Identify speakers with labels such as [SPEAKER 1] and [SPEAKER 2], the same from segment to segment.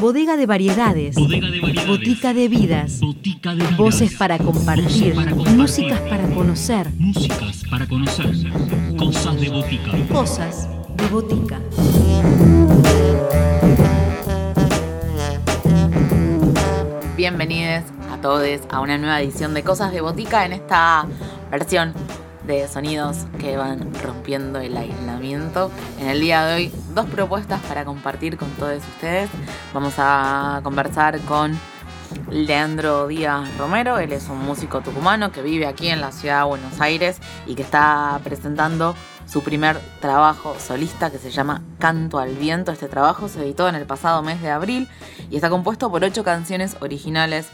[SPEAKER 1] Bodega de variedades.
[SPEAKER 2] Bodega de variedades.
[SPEAKER 1] Botica de vidas.
[SPEAKER 2] Botica de vidas.
[SPEAKER 1] Voces para compartir.
[SPEAKER 2] Voces para compartir.
[SPEAKER 1] Músicas para conocer.
[SPEAKER 2] Músicas para conocer. Cosas de botica.
[SPEAKER 1] Cosas de botica.
[SPEAKER 3] Bienvenidos a todos a una nueva edición de Cosas de Botica en esta versión de sonidos que van rompiendo el aislamiento. En el día de hoy, dos propuestas para compartir con todos ustedes. Vamos a conversar con Leandro Díaz Romero, él es un músico tucumano que vive aquí en la ciudad de Buenos Aires y que está presentando su primer trabajo solista que se llama Canto al Viento. Este trabajo se editó en el pasado mes de abril y está compuesto por ocho canciones originales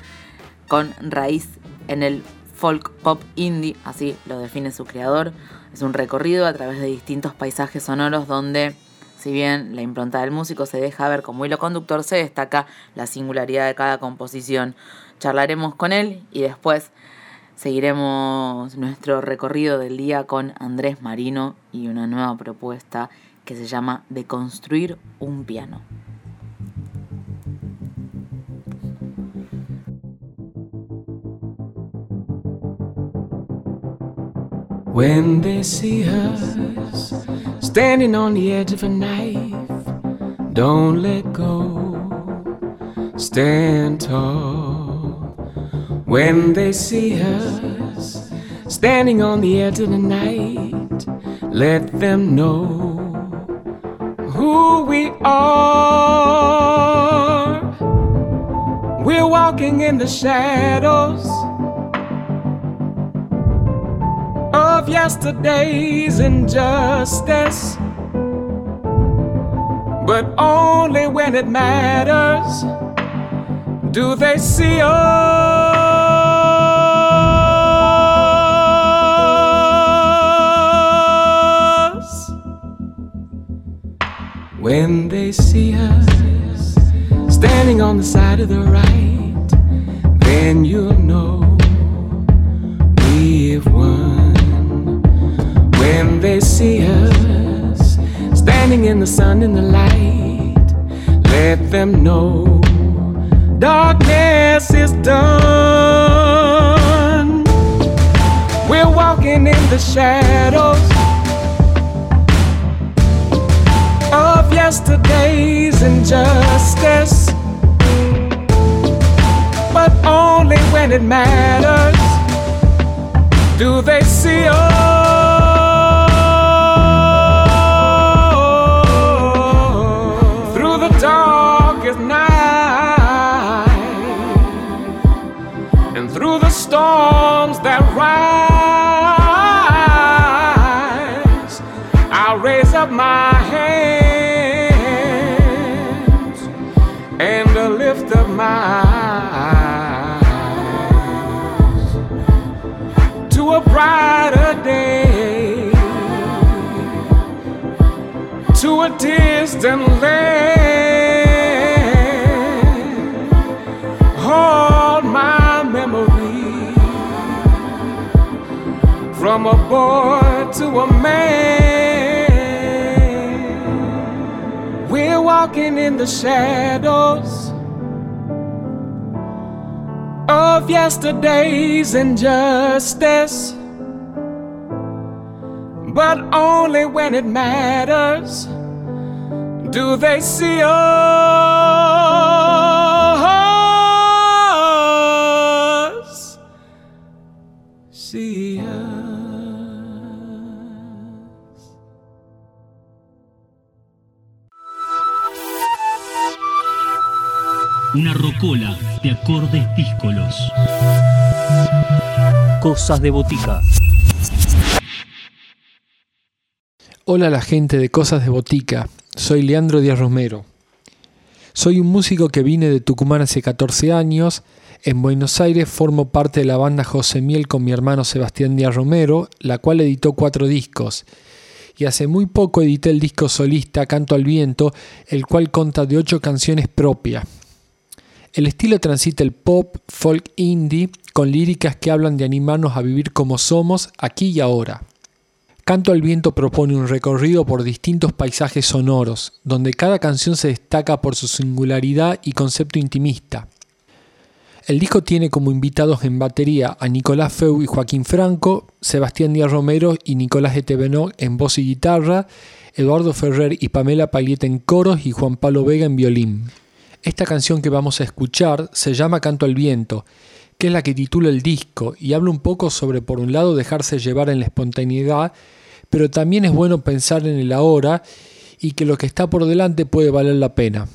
[SPEAKER 3] con raíz en el folk pop indie, así lo define su creador. Es un recorrido a través de distintos paisajes sonoros donde, si bien la impronta del músico se deja ver como hilo conductor, se destaca la singularidad de cada composición. Charlaremos con él y después seguiremos nuestro recorrido del día con Andrés Marino y una nueva propuesta que se llama De construir un piano.
[SPEAKER 4] When they see us standing on the edge of a knife, don't let go, stand tall. When they see us standing on the edge of the night, let them know who we are. We're walking in the shadows yesterday's injustice. But only when it matters do they see us. When they see us standing on the side of the right, then you'll know in the light. Let them know darkness is done. We're walking in the shadows of yesterday's injustice, but only when it matters do they see us up my hands and uh, lift up my eyes to a brighter day, to a distant land. Hold my memory from a boy to a man. Walking in the shadows of yesterday's injustice. But only when it matters do they see us.
[SPEAKER 2] Una rocola de acordes díscolos. Cosas de botica.
[SPEAKER 5] Hola a la gente de Cosas de Botica, soy Leandro Díaz Romero. Soy un músico que vine de Tucumán hace 14 años, en Buenos Aires formo parte de la banda José Miel con mi hermano Sebastián Díaz Romero, la cual editó cuatro discos. Y hace muy poco edité el disco solista Canto al Viento, el cual conta de ocho canciones propias. El estilo transita el pop, folk indie, con líricas que hablan de animarnos a vivir como somos aquí y ahora.
[SPEAKER 6] Canto al Viento propone un recorrido por distintos paisajes sonoros, donde cada canción se destaca por su singularidad y concepto intimista. El disco tiene como invitados en batería a Nicolás Feu y Joaquín Franco, Sebastián Díaz Romero y Nicolás Etebenot en voz y guitarra, Eduardo Ferrer y Pamela Palieta en coros y Juan Pablo Vega en violín. Esta canción que vamos a escuchar se llama Canto al Viento, que es la que titula el disco y habla un poco sobre, por un lado, dejarse llevar en la espontaneidad, pero también es bueno pensar en el ahora y que lo que está por delante puede valer la pena.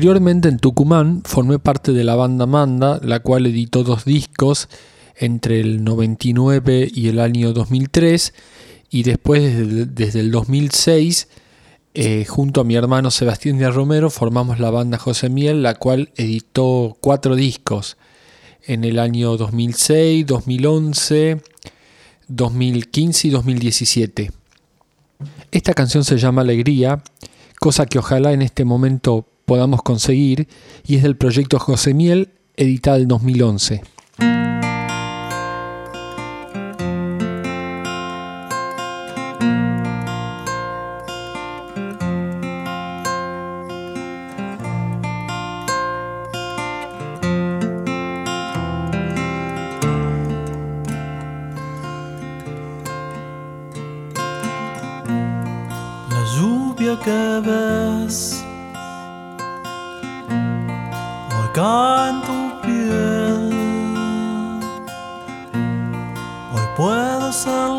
[SPEAKER 6] Anteriormente en Tucumán formé parte de la banda Manda, la cual editó dos discos entre el 99 y el año 2003 y después desde, el 2006 eh, junto a mi hermano Sebastián Díaz Romero formamos la banda José Miel, la cual editó cuatro discos en el año 2006, 2011, 2015 y 2017. Esta canción se llama Alegría, cosa que ojalá en este momento podamos conseguir y es del proyecto José Miel, editada en 2011.
[SPEAKER 7] So.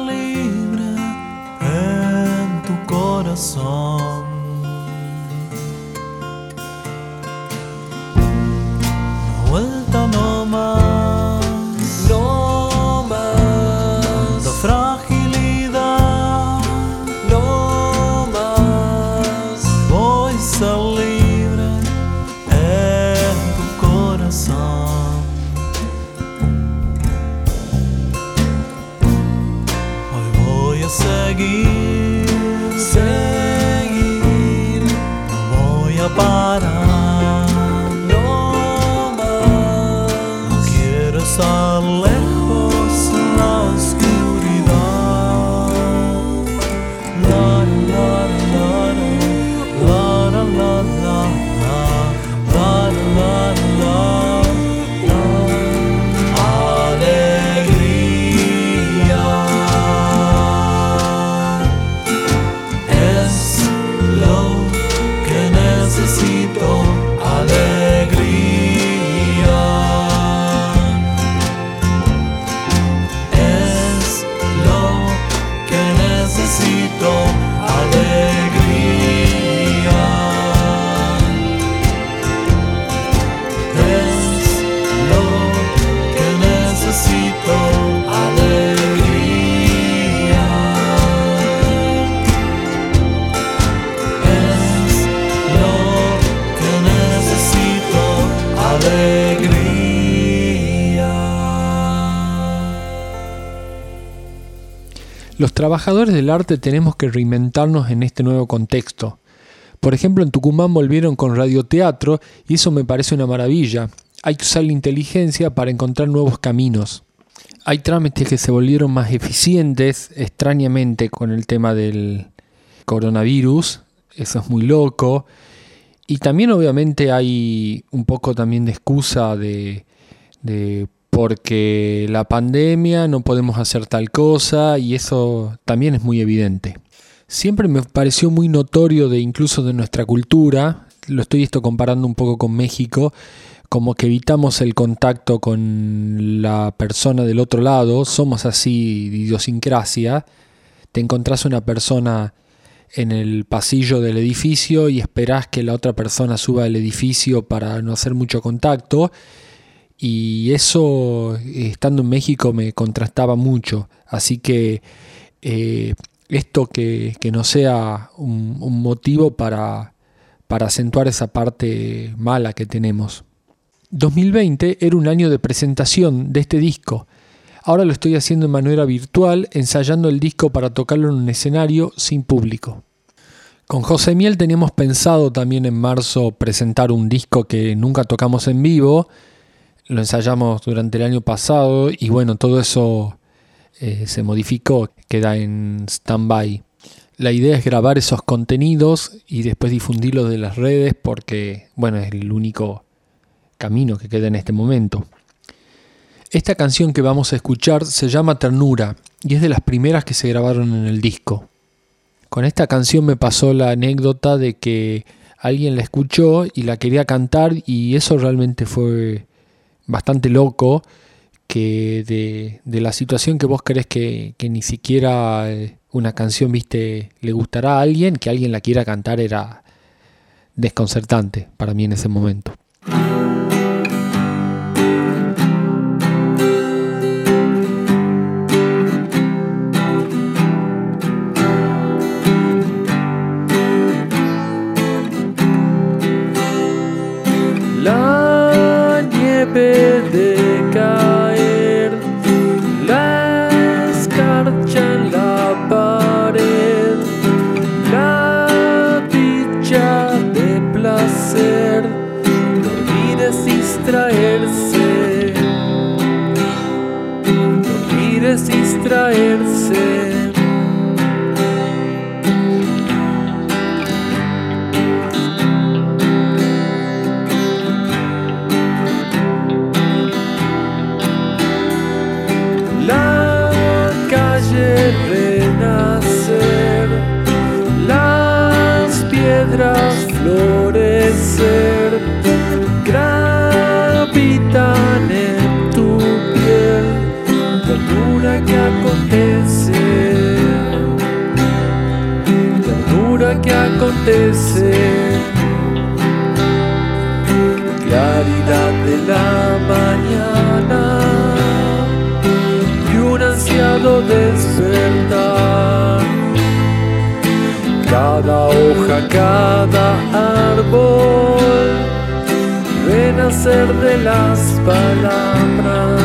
[SPEAKER 5] Los trabajadores del arte tenemos que reinventarnos en este nuevo contexto. Por ejemplo, en Tucumán volvieron con radioteatro y eso me parece una maravilla. Hay que usar la inteligencia para encontrar nuevos caminos. Hay trámites que se volvieron más eficientes, extrañamente, con el tema del coronavirus. Eso es muy loco. Y también obviamente hay un poco también de excusa de, de porque la pandemia no podemos hacer tal cosa y eso también es muy evidente. Siempre me pareció muy notorio de incluso de nuestra cultura, lo estoy esto comparando un poco con México, como que evitamos el contacto con la persona del otro lado, somos así de idiosincrasia, te encontrás una persona en el pasillo del edificio y esperás que la otra persona suba al edificio para no hacer mucho contacto. Y eso, estando en México, me contrastaba mucho. Así que eh, esto que, que no sea un, un motivo para, para acentuar esa parte mala que tenemos. 2020 era un año de presentación de este disco. Ahora lo estoy haciendo de manera virtual, ensayando el disco para tocarlo en un escenario sin público. Con José Miel teníamos pensado también en marzo presentar un disco que nunca tocamos en vivo. Lo ensayamos durante el año pasado y bueno, todo eso eh, se modificó, queda en stand-by. La idea es grabar esos contenidos y después difundirlos de las redes porque, bueno, es el único camino que queda en este momento. Esta canción que vamos a escuchar se llama Ternura y es de las primeras que se grabaron en el disco. Con esta canción me pasó la anécdota de que alguien la escuchó y la quería cantar y eso realmente fue bastante loco que de, la situación que vos crees que, que ni siquiera eh, una canción viste le gustará a alguien, que alguien la quiera cantar era desconcertante para mí en ese momento.
[SPEAKER 6] Ternura que acontece. Claridad de la mañana y un ansiado despertar. Cada hoja, cada árbol, renacer de las palabras.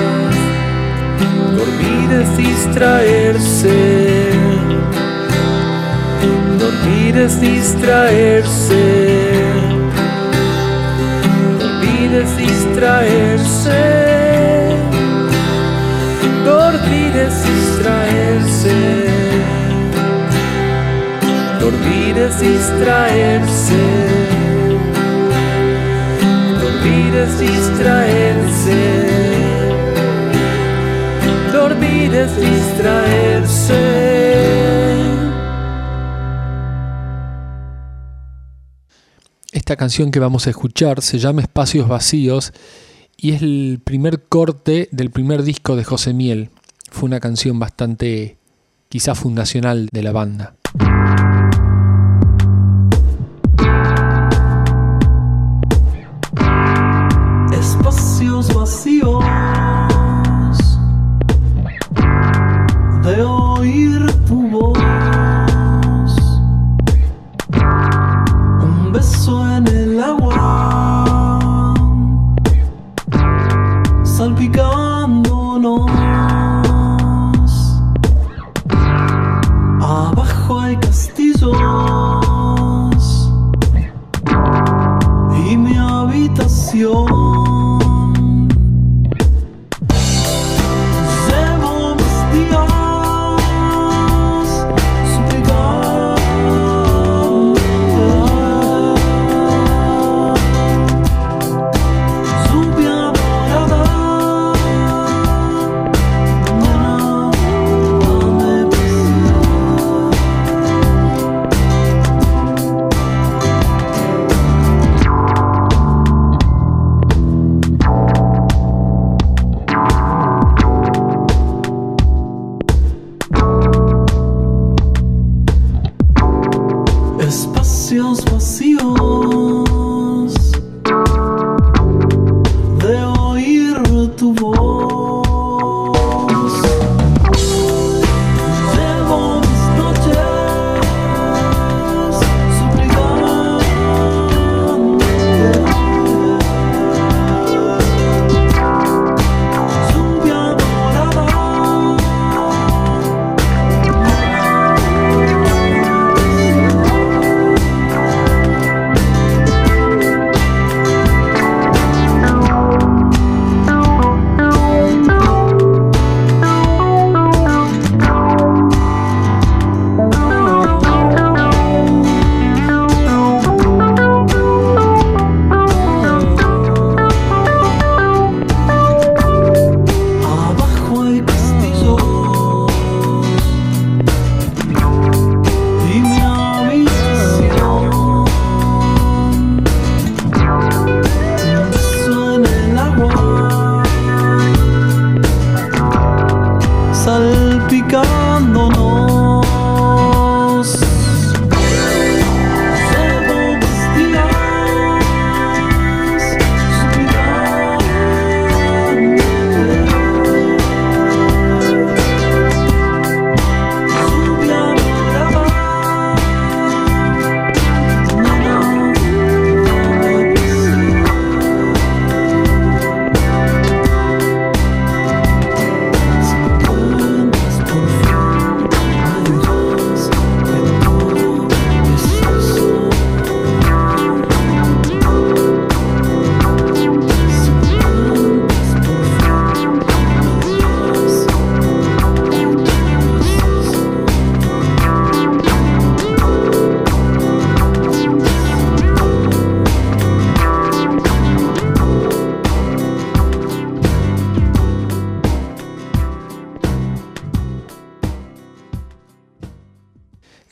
[SPEAKER 6] Dormir es distraerse, Dormir es distraerse. Dormir es distraerse. Dormir es distraerse. Dormir es distraerse. Dormir es distraerse. Dormir es distraerse.
[SPEAKER 5] Esta canción que vamos a escuchar se llama Espacios Vacíos y es el primer corte del primer disco de José Miel. Fue una canción bastante quizá fundacional de la banda.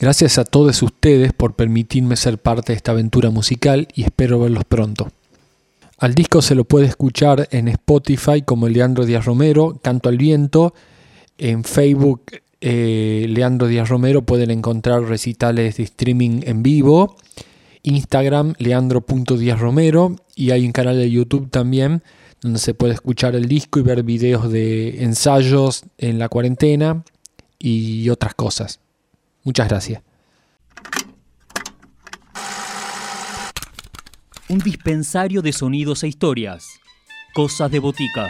[SPEAKER 5] Gracias a todos ustedes por permitirme ser parte de esta aventura musical y espero verlos pronto. Al disco se lo puede escuchar en Spotify como Leandro Díaz Romero, Canto al Viento, en Facebook eh, Leandro Díaz Romero pueden encontrar recitales de streaming en vivo, Instagram leandro.díaz Romero y hay un canal de YouTube también donde se puede escuchar el disco y ver videos de ensayos en la cuarentena y otras cosas. Muchas gracias.
[SPEAKER 2] Un dispensario de sonidos e historias. Cosas de botica.